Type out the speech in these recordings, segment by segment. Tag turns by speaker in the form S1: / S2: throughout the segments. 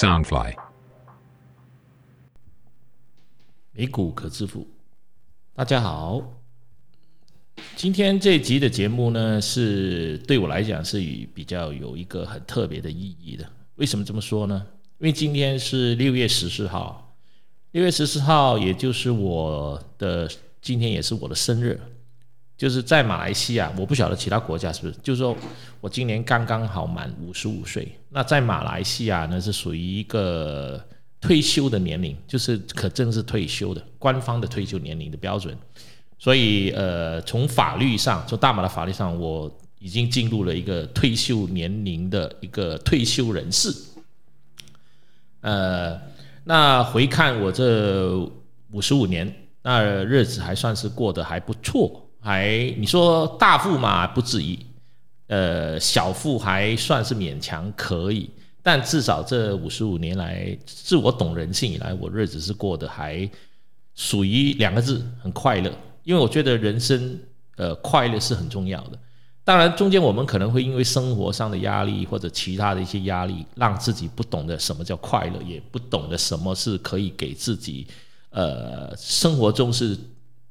S1: Soundfly，
S2: 美股可致富。大家好，今天这集的节目呢，是对我来讲是比较有一个很特别的意义的。为什么这么说呢？因为今天是六月十四号，六月十四号，也就是我的今天也是我的生日。就是在马来西亚，我不晓得其他国家是不是。就是说我今年刚刚好满五十五岁，那在马来西亚呢是属于一个退休的年龄，就是可正式退休的官方的退休年龄的标准。所以呃，从法律上，从大马的法律上，我已经进入了一个退休年龄的一个退休人士。呃，那回看我这五十五年，那日子还算是过得还不错。还你说大富嘛不至于，呃小富还算是勉强可以，但至少这五十五年来，自我懂人性以来，我日子是过得还属于两个字，很快乐。因为我觉得人生呃快乐是很重要的。当然中间我们可能会因为生活上的压力或者其他的一些压力，让自己不懂得什么叫快乐，也不懂得什么是可以给自己呃生活中是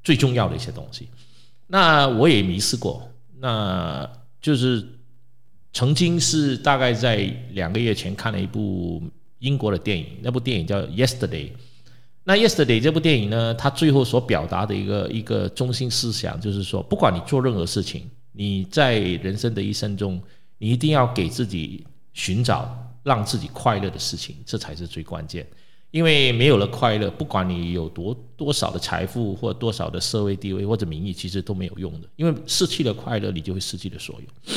S2: 最重要的一些东西。那我也迷失过，那就是曾经是大概在两个月前看了一部英国的电影，那部电影叫《Yesterday》。那《Yesterday》这部电影呢，它最后所表达的一个一个中心思想就是说，不管你做任何事情，你在人生的一生中，你一定要给自己寻找让自己快乐的事情，这才是最关键。因为没有了快乐，不管你有多多少的财富或多少的社会地位或者名誉，其实都没有用的。因为失去了快乐，你就会失去了所有。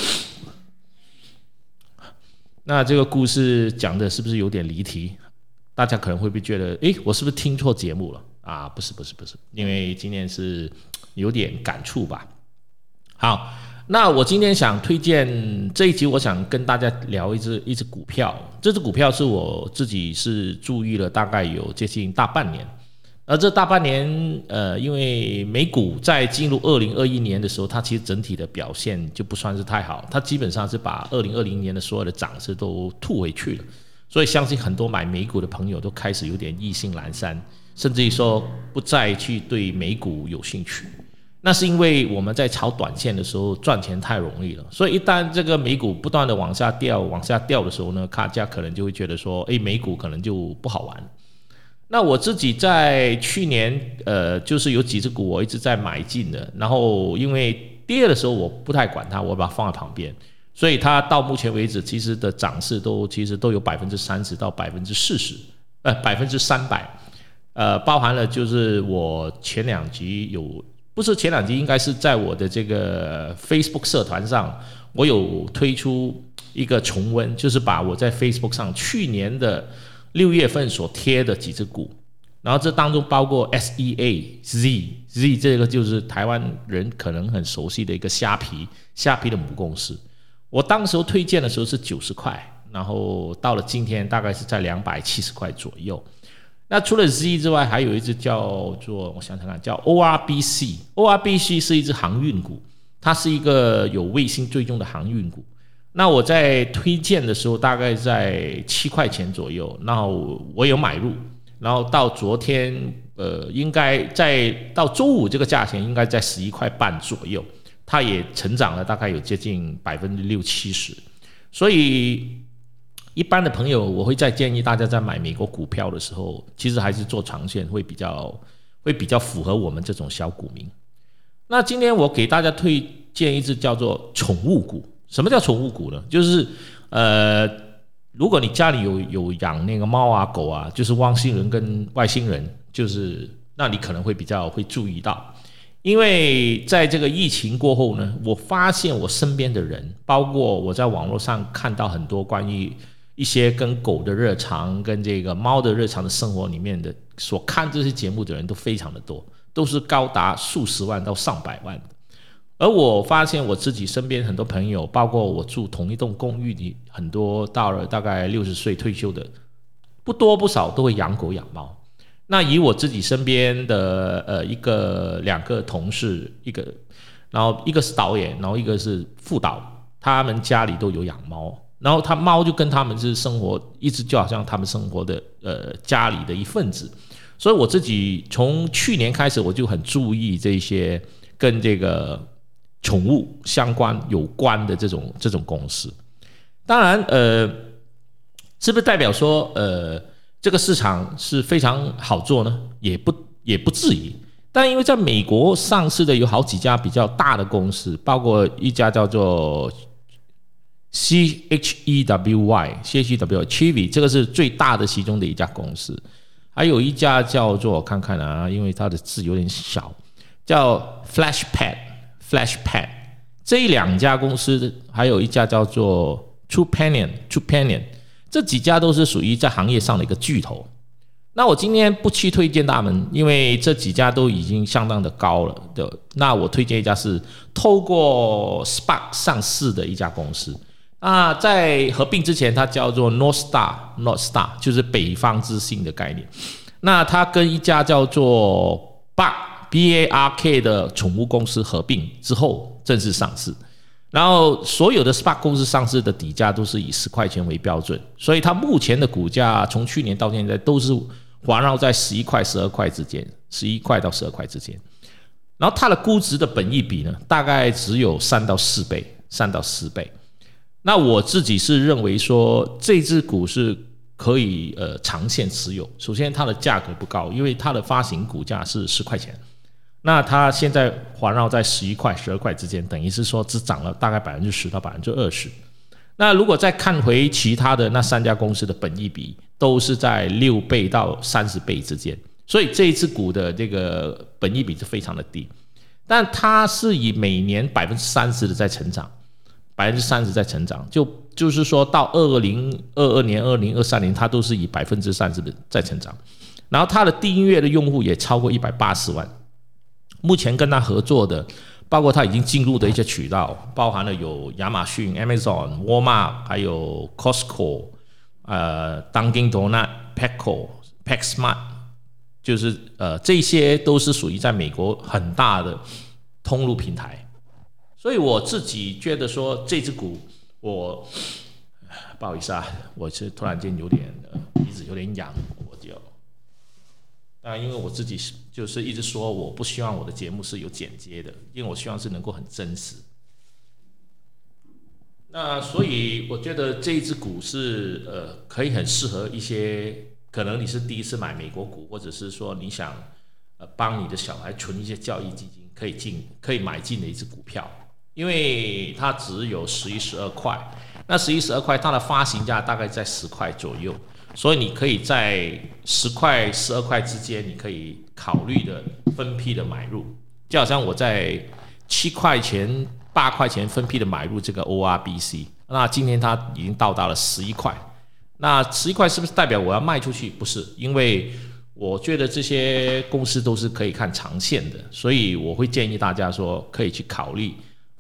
S2: 那这个故事讲的是不是有点离题？大家可能会不会觉得，诶，我是不是听错节目了？啊，不是，不是，不是，因为今天是有点感触吧。好。那我今天想推荐这一集，我想跟大家聊一只一只股票。这只股票是我自己是注意了大概有接近大半年，而这大半年，呃，因为美股在进入二零二一年的时候，它其实整体的表现就不算是太好，它基本上是把二零二零年的所有的涨势都吐回去了。所以相信很多买美股的朋友都开始有点意兴阑珊，甚至于说不再去对美股有兴趣。那是因为我们在炒短线的时候赚钱太容易了，所以一旦这个美股不断的往下掉、往下掉的时候呢，卡价可能就会觉得说，哎，美股可能就不好玩。那我自己在去年，呃，就是有几只股我一直在买进的，然后因为跌的时候我不太管它，我把它放在旁边，所以它到目前为止其实的涨势都其实都有百分之三十到百分之四十，呃，百分之三百，呃，包含了就是我前两集有。不是前两集，应该是在我的这个 Facebook 社团上，我有推出一个重温，就是把我在 Facebook 上去年的六月份所贴的几只股，然后这当中包括 S E A Z Z 这个就是台湾人可能很熟悉的一个虾皮，虾皮的母公司。我当时推荐的时候是九十块，然后到了今天大概是在两百七十块左右。那除了 Z 之外，还有一只叫做我想想看，叫 ORBC。ORBC 是一只航运股，它是一个有卫星追踪的航运股。那我在推荐的时候，大概在七块钱左右，然后我有买入，然后到昨天，呃，应该在到周五这个价钱应该在十一块半左右，它也成长了大概有接近百分之六七十，所以。一般的朋友，我会再建议大家在买美国股票的时候，其实还是做长线会比较会比较符合我们这种小股民。那今天我给大家推荐一只叫做宠物股。什么叫宠物股呢？就是呃，如果你家里有有养那个猫啊狗啊，就是汪星人跟外星人，就是那你可能会比较会注意到，因为在这个疫情过后呢，我发现我身边的人，包括我在网络上看到很多关于。一些跟狗的日常、跟这个猫的日常的生活里面的所看这些节目的人都非常的多，都是高达数十万到上百万的。而我发现我自己身边很多朋友，包括我住同一栋公寓里很多到了大概六十岁退休的，不多不少都会养狗养猫。那以我自己身边的呃一个两个同事，一个然后一个是导演，然后一个是副导，他们家里都有养猫。然后他猫就跟他们是生活，一直就好像他们生活的呃家里的一份子。所以我自己从去年开始，我就很注意这些跟这个宠物相关有关的这种这种公司。当然，呃，是不是代表说呃这个市场是非常好做呢？也不也不至于。但因为在美国上市的有好几家比较大的公司，包括一家叫做 C H E W Y C H E W Chevy，这个是最大的其中的一家公司。还有一家叫做我看看啊，因为它的字有点小，叫 FlashPad FlashPad。这两家公司，还有一家叫做 Trupanion Trupanion，这几家都是属于在行业上的一个巨头。那我今天不去推荐他们，因为这几家都已经相当的高了的。那我推荐一家是透过 Spark 上市的一家公司。啊，在合并之前，它叫做 North Star，North Star 就是北方之星的概念。那它跟一家叫做 Bark B A R K 的宠物公司合并之后正式上市。然后所有的 Spark 公司上市的底价都是以十块钱为标准，所以它目前的股价从去年到现在都是环绕在十一块、十二块之间，十一块到十二块之间。然后它的估值的本益比呢，大概只有三到四倍，三到四倍。那我自己是认为说，这只股是可以呃长线持有。首先，它的价格不高，因为它的发行股价是十块钱，那它现在环绕在十一块、十二块之间，等于是说只涨了大概百分之十到百分之二十。那如果再看回其他的那三家公司的本益比，都是在六倍到三十倍之间，所以这只股的这个本益比是非常的低，但它是以每年百分之三十的在成长。百分之三十在成长，就就是说到二零二二年、二零二三年，它都是以百分之三十的在成长。然后它的订阅的用户也超过一百八十万。目前跟他合作的，包括他已经进入的一些渠道，包含了有亚马逊、Amazon、Walmart，还有 Costco，呃，Dunkin' Donut、Petco、PetSmart，就是呃，这些都是属于在美国很大的通路平台。所以我自己觉得说这只股，我不好意思啊，我是突然间有点鼻子有点痒，我就，啊，因为我自己是就是一直说我不希望我的节目是有剪接的，因为我希望是能够很真实。那所以我觉得这一只股是呃可以很适合一些可能你是第一次买美国股，或者是说你想呃帮你的小孩存一些教育基金，可以进可以买进的一只股票。因为它只有十一十二块，那十一十二块它的发行价大概在十块左右，所以你可以在十块十二块之间，你可以考虑的分批的买入，就好像我在七块钱八块钱分批的买入这个 ORBC，那今天它已经到达了十一块，那十一块是不是代表我要卖出去？不是，因为我觉得这些公司都是可以看长线的，所以我会建议大家说可以去考虑。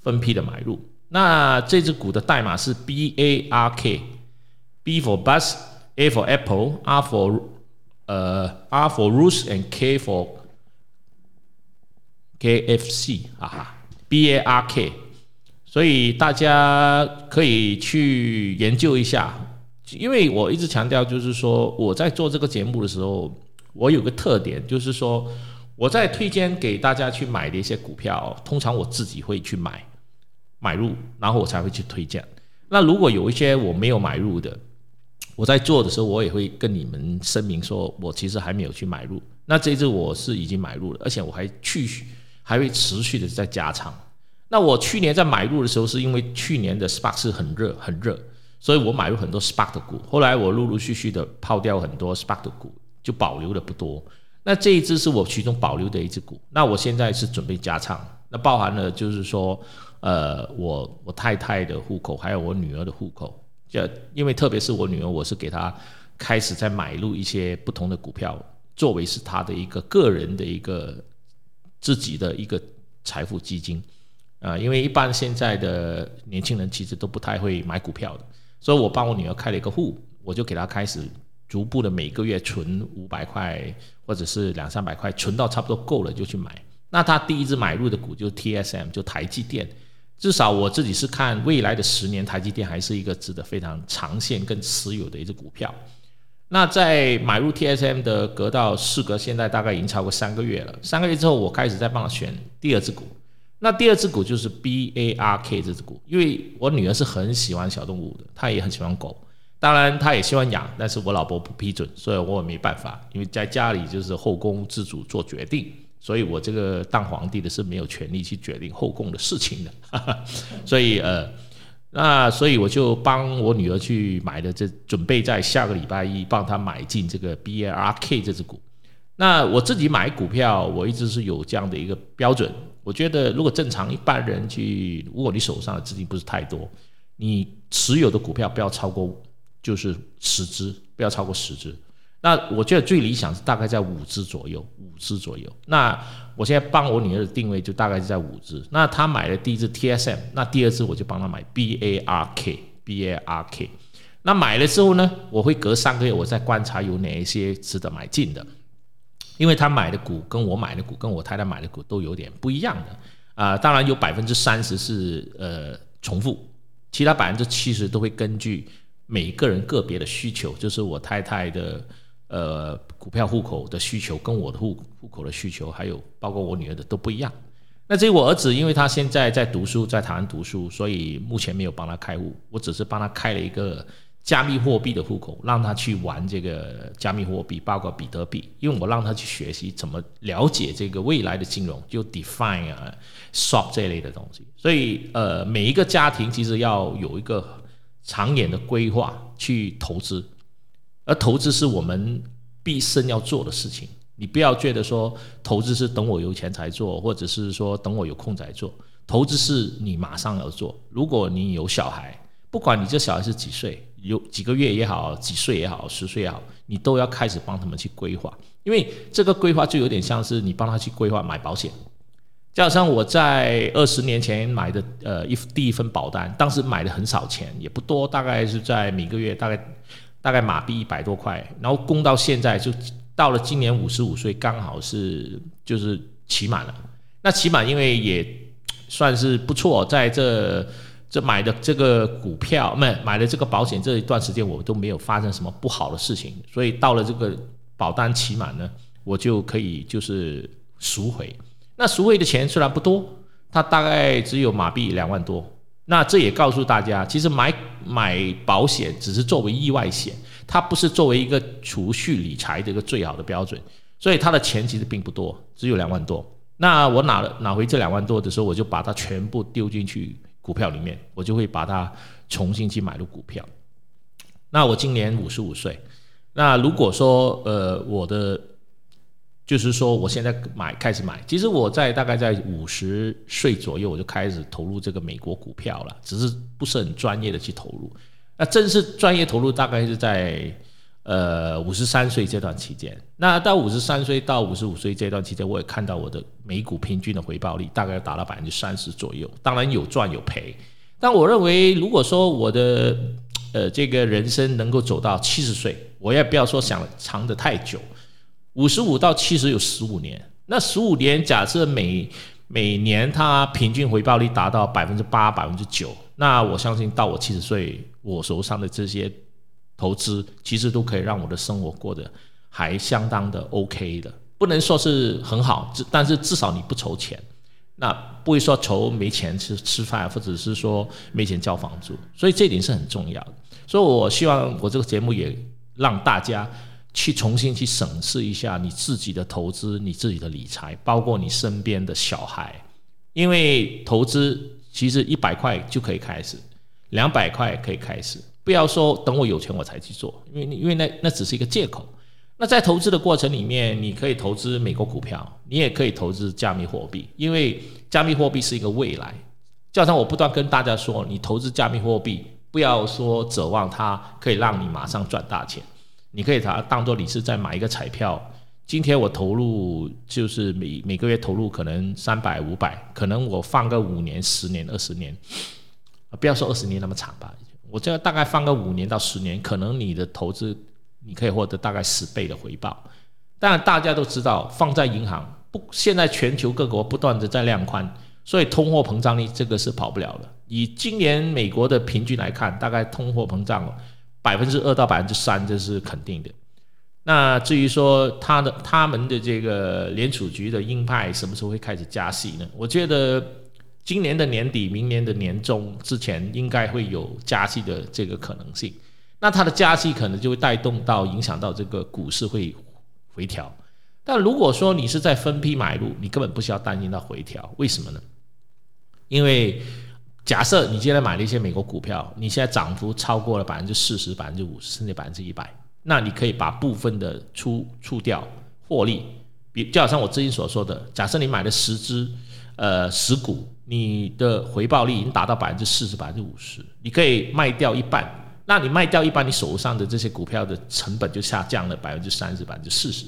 S2: 分批的买入，那这只股的代码是 B A R K，B for bus，A for apple，R for 呃 R for rules and K for K F C，哈哈，B A R K，所以大家可以去研究一下，因为我一直强调就是说我在做这个节目的时候，我有个特点就是说我在推荐给大家去买的一些股票，通常我自己会去买。买入，然后我才会去推荐。那如果有一些我没有买入的，我在做的时候，我也会跟你们声明说，我其实还没有去买入。那这次我是已经买入了，而且我还去还会持续的在加仓。那我去年在买入的时候，是因为去年的 SPAC 是很热很热，所以我买入很多 SPAC 的股。后来我陆陆续续的抛掉很多 SPAC 的股，就保留的不多。那这一只是我其中保留的一只股。那我现在是准备加仓，那包含了就是说。呃，我我太太的户口，还有我女儿的户口，就因为特别是我女儿，我是给她开始在买入一些不同的股票，作为是她的一个个人的一个自己的一个财富基金啊，因为一般现在的年轻人其实都不太会买股票的，所以我帮我女儿开了一个户，我就给她开始逐步的每个月存五百块或者是两三百块，存到差不多够了就去买。那他第一支买入的股就是 TSM，就台积电。至少我自己是看未来的十年，台积电还是一个值得非常长线跟持有的一只股票。那在买入 TSM 的隔到事隔现在大概已经超过三个月了，三个月之后我开始在帮他选第二只股。那第二只股就是 BARK 这只股，因为我女儿是很喜欢小动物的，她也很喜欢狗，当然她也喜欢养，但是我老婆不批准，所以我也没办法，因为在家里就是后宫自主做决定，所以我这个当皇帝的是没有权利去决定后宫的事情的，所以呃，那所以我就帮我女儿去买的，这准备在下个礼拜一帮她买进这个 BARK 这只股。那我自己买股票，我一直是有这样的一个标准。我觉得，如果正常一般人去，如果你手上的资金不是太多，你持有的股票不要超过就是十只，不要超过十只。那我觉得最理想是大概在五只左右，五只左右。那我现在帮我女儿的定位就大概是在五只。那她买的第一只 TSM，那第二只我就帮她买 BARK，BARK。那买了之后呢，我会隔三个月我再观察有哪一些值得买进的。因为他买的股跟我买的股跟我太太买的股都有点不一样的啊，当然有百分之三十是呃重复，其他百分之七十都会根据每个人个别的需求，就是我太太的呃股票户口的需求跟我的户户口的需求，还有包括我女儿的都不一样。那至于我儿子，因为他现在在读书，在台湾读书，所以目前没有帮他开户，我只是帮他开了一个。加密货币的户口，让他去玩这个加密货币，包括比特币，因为我让他去学习怎么了解这个未来的金融，就 define 啊 shop 这类的东西。所以，呃，每一个家庭其实要有一个长远的规划去投资，而投资是我们毕生要做的事情。你不要觉得说投资是等我有钱才做，或者是说等我有空才做，投资是你马上要做。如果你有小孩，不管你这小孩是几岁。有几个月也好，几岁也好，十岁也好，你都要开始帮他们去规划，因为这个规划就有点像是你帮他去规划买保险。就好像我在二十年前买的呃一第一份保单，当时买的很少钱，也不多，大概是在每个月大概大概马币一百多块，然后供到现在就到了今年五十五岁，刚好是就是期满了。那期满因为也算是不错，在这。这买的这个股票，没买的这个保险，这一段时间我都没有发生什么不好的事情，所以到了这个保单期满呢，我就可以就是赎回。那赎回的钱虽然不多，它大概只有马币两万多。那这也告诉大家，其实买买保险只是作为意外险，它不是作为一个储蓄理财的一个最好的标准。所以它的钱其实并不多，只有两万多。那我拿了拿回这两万多的时候，我就把它全部丢进去。股票里面，我就会把它重新去买入股票。那我今年五十五岁，那如果说呃我的就是说我现在买开始买，其实我在大概在五十岁左右我就开始投入这个美国股票了，只是不是很专业的去投入。那正式专业投入大概是在。呃，五十三岁这段期间，那到五十三岁到五十五岁这段期间，我也看到我的美股平均的回报率大概达到百分之三十左右，当然有赚有赔。但我认为，如果说我的呃这个人生能够走到七十岁，我也不要说想长的太久，五十五到七十有十五年，那十五年假设每每年它平均回报率达到百分之八、百分之九，那我相信到我七十岁，我手上的这些。投资其实都可以让我的生活过得还相当的 OK 的，不能说是很好，但是至少你不愁钱，那不会说愁没钱吃吃饭，或者是说没钱交房租，所以这点是很重要的。所以我希望我这个节目也让大家去重新去审视一下你自己的投资、你自己的理财，包括你身边的小孩，因为投资其实一百块就可以开始，两百块可以开始。不要说等我有钱我才去做，因为因为那那只是一个借口。那在投资的过程里面，你可以投资美国股票，你也可以投资加密货币，因为加密货币是一个未来。就好像我不断跟大家说，你投资加密货币，不要说指望它可以让你马上赚大钱，你可以把它当做你是在买一个彩票。今天我投入就是每每个月投入可能三百五百，可能我放个五年、十年、二十年，不要说二十年那么长吧。我这大概放个五年到十年，可能你的投资你可以获得大概十倍的回报。当然，大家都知道放在银行不，现在全球各国不断的在量宽，所以通货膨胀率这个是跑不了的。以今年美国的平均来看，大概通货膨胀了百分之二到百分之三，这是肯定的。那至于说他的他们的这个联储局的鹰派什么时候会开始加息呢？我觉得今年的年底、明年的年中之前，应该会有加息的这个可能性。那它的加息可能就会带动到影响到这个股市会回调。但如果说你是在分批买入，你根本不需要担心到回调。为什么呢？因为假设你现在买了一些美国股票，你现在涨幅超过了百分之四十、百分之五十，甚至百分之一百。那你可以把部分的出出掉获利，比就好像我之前所说的，假设你买了十只，呃十股，你的回报率已经达到百分之四十、百分之五十，你可以卖掉一半。那你卖掉一半，你手上的这些股票的成本就下降了百分之三十、百分之四十，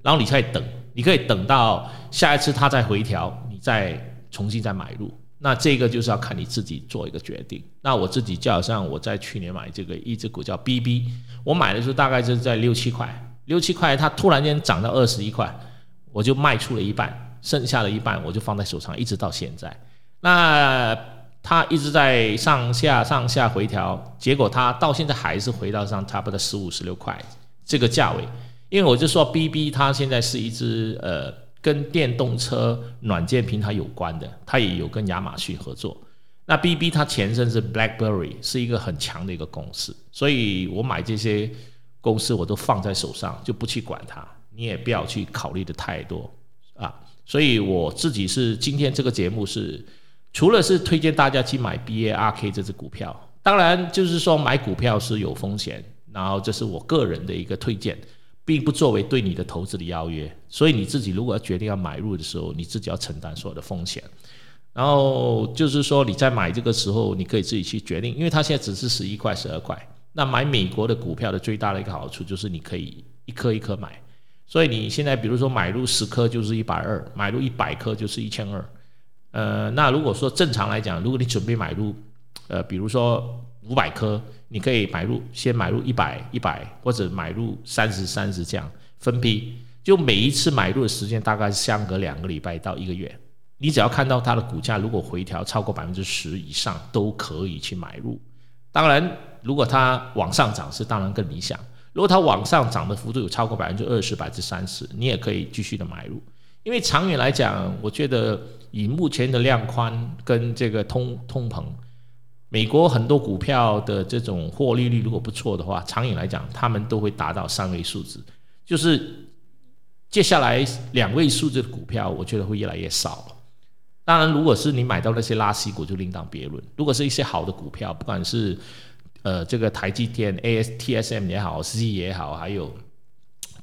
S2: 然后你再等，你可以等到下一次它再回调，你再重新再买入。那这个就是要看你自己做一个决定。那我自己就好像我在去年买这个一只股叫 BB，我买的时候大概是在六七块，六七块它突然间涨到二十一块，我就卖出了一半，剩下的一半我就放在手上，一直到现在。那它一直在上下上下回调，结果它到现在还是回到上差不多十五十六块这个价位。因为我就说 BB 它现在是一只呃。跟电动车软件平台有关的，它也有跟亚马逊合作。那 BB 它前身是 BlackBerry，是一个很强的一个公司，所以我买这些公司我都放在手上，就不去管它。你也不要去考虑的太多啊。所以我自己是今天这个节目是，除了是推荐大家去买 BARK 这只股票，当然就是说买股票是有风险，然后这是我个人的一个推荐。并不作为对你的投资的邀约，所以你自己如果要决定要买入的时候，你自己要承担所有的风险。然后就是说你在买这个时候，你可以自己去决定，因为它现在只是十一块、十二块。那买美国的股票的最大的一个好处就是你可以一颗一颗买，所以你现在比如说买入十颗就是一百二，买入一百颗就是一千二。呃，那如果说正常来讲，如果你准备买入，呃，比如说。五百颗，你可以买入，先买入一百一百，或者买入三十三十这样分批，就每一次买入的时间大概相隔两个礼拜到一个月。你只要看到它的股价如果回调超过百分之十以上，都可以去买入。当然，如果它往上涨是当然更理想。如果它往上涨的幅度有超过百分之二十、百分之三十，你也可以继续的买入。因为长远来讲，我觉得以目前的量宽跟这个通通膨。美国很多股票的这种获利率如果不错的话，长远来讲，他们都会达到三位数字。就是接下来两位数字的股票，我觉得会越来越少。当然，如果是你买到那些垃圾股，就另当别论。如果是一些好的股票，不管是呃这个台积电、ASTSM 也好、C 也好，还有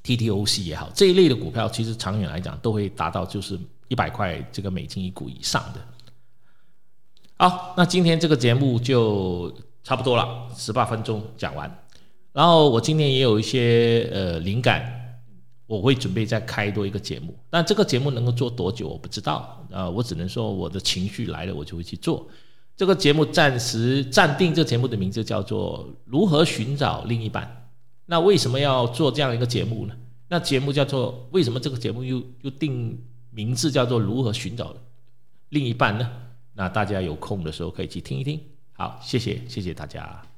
S2: TTOC 也好，这一类的股票，其实长远来讲都会达到就是一百块这个美金一股以上的。好，那今天这个节目就差不多了，十八分钟讲完。然后我今天也有一些呃灵感，我会准备再开多一个节目。但这个节目能够做多久，我不知道。啊，我只能说我的情绪来了，我就会去做。这个节目暂时暂定，这个节目的名字叫做《如何寻找另一半》。那为什么要做这样一个节目呢？那节目叫做为什么这个节目又又定名字叫做《如何寻找另一半》呢？那大家有空的时候可以去听一听。好，谢谢，谢谢大家。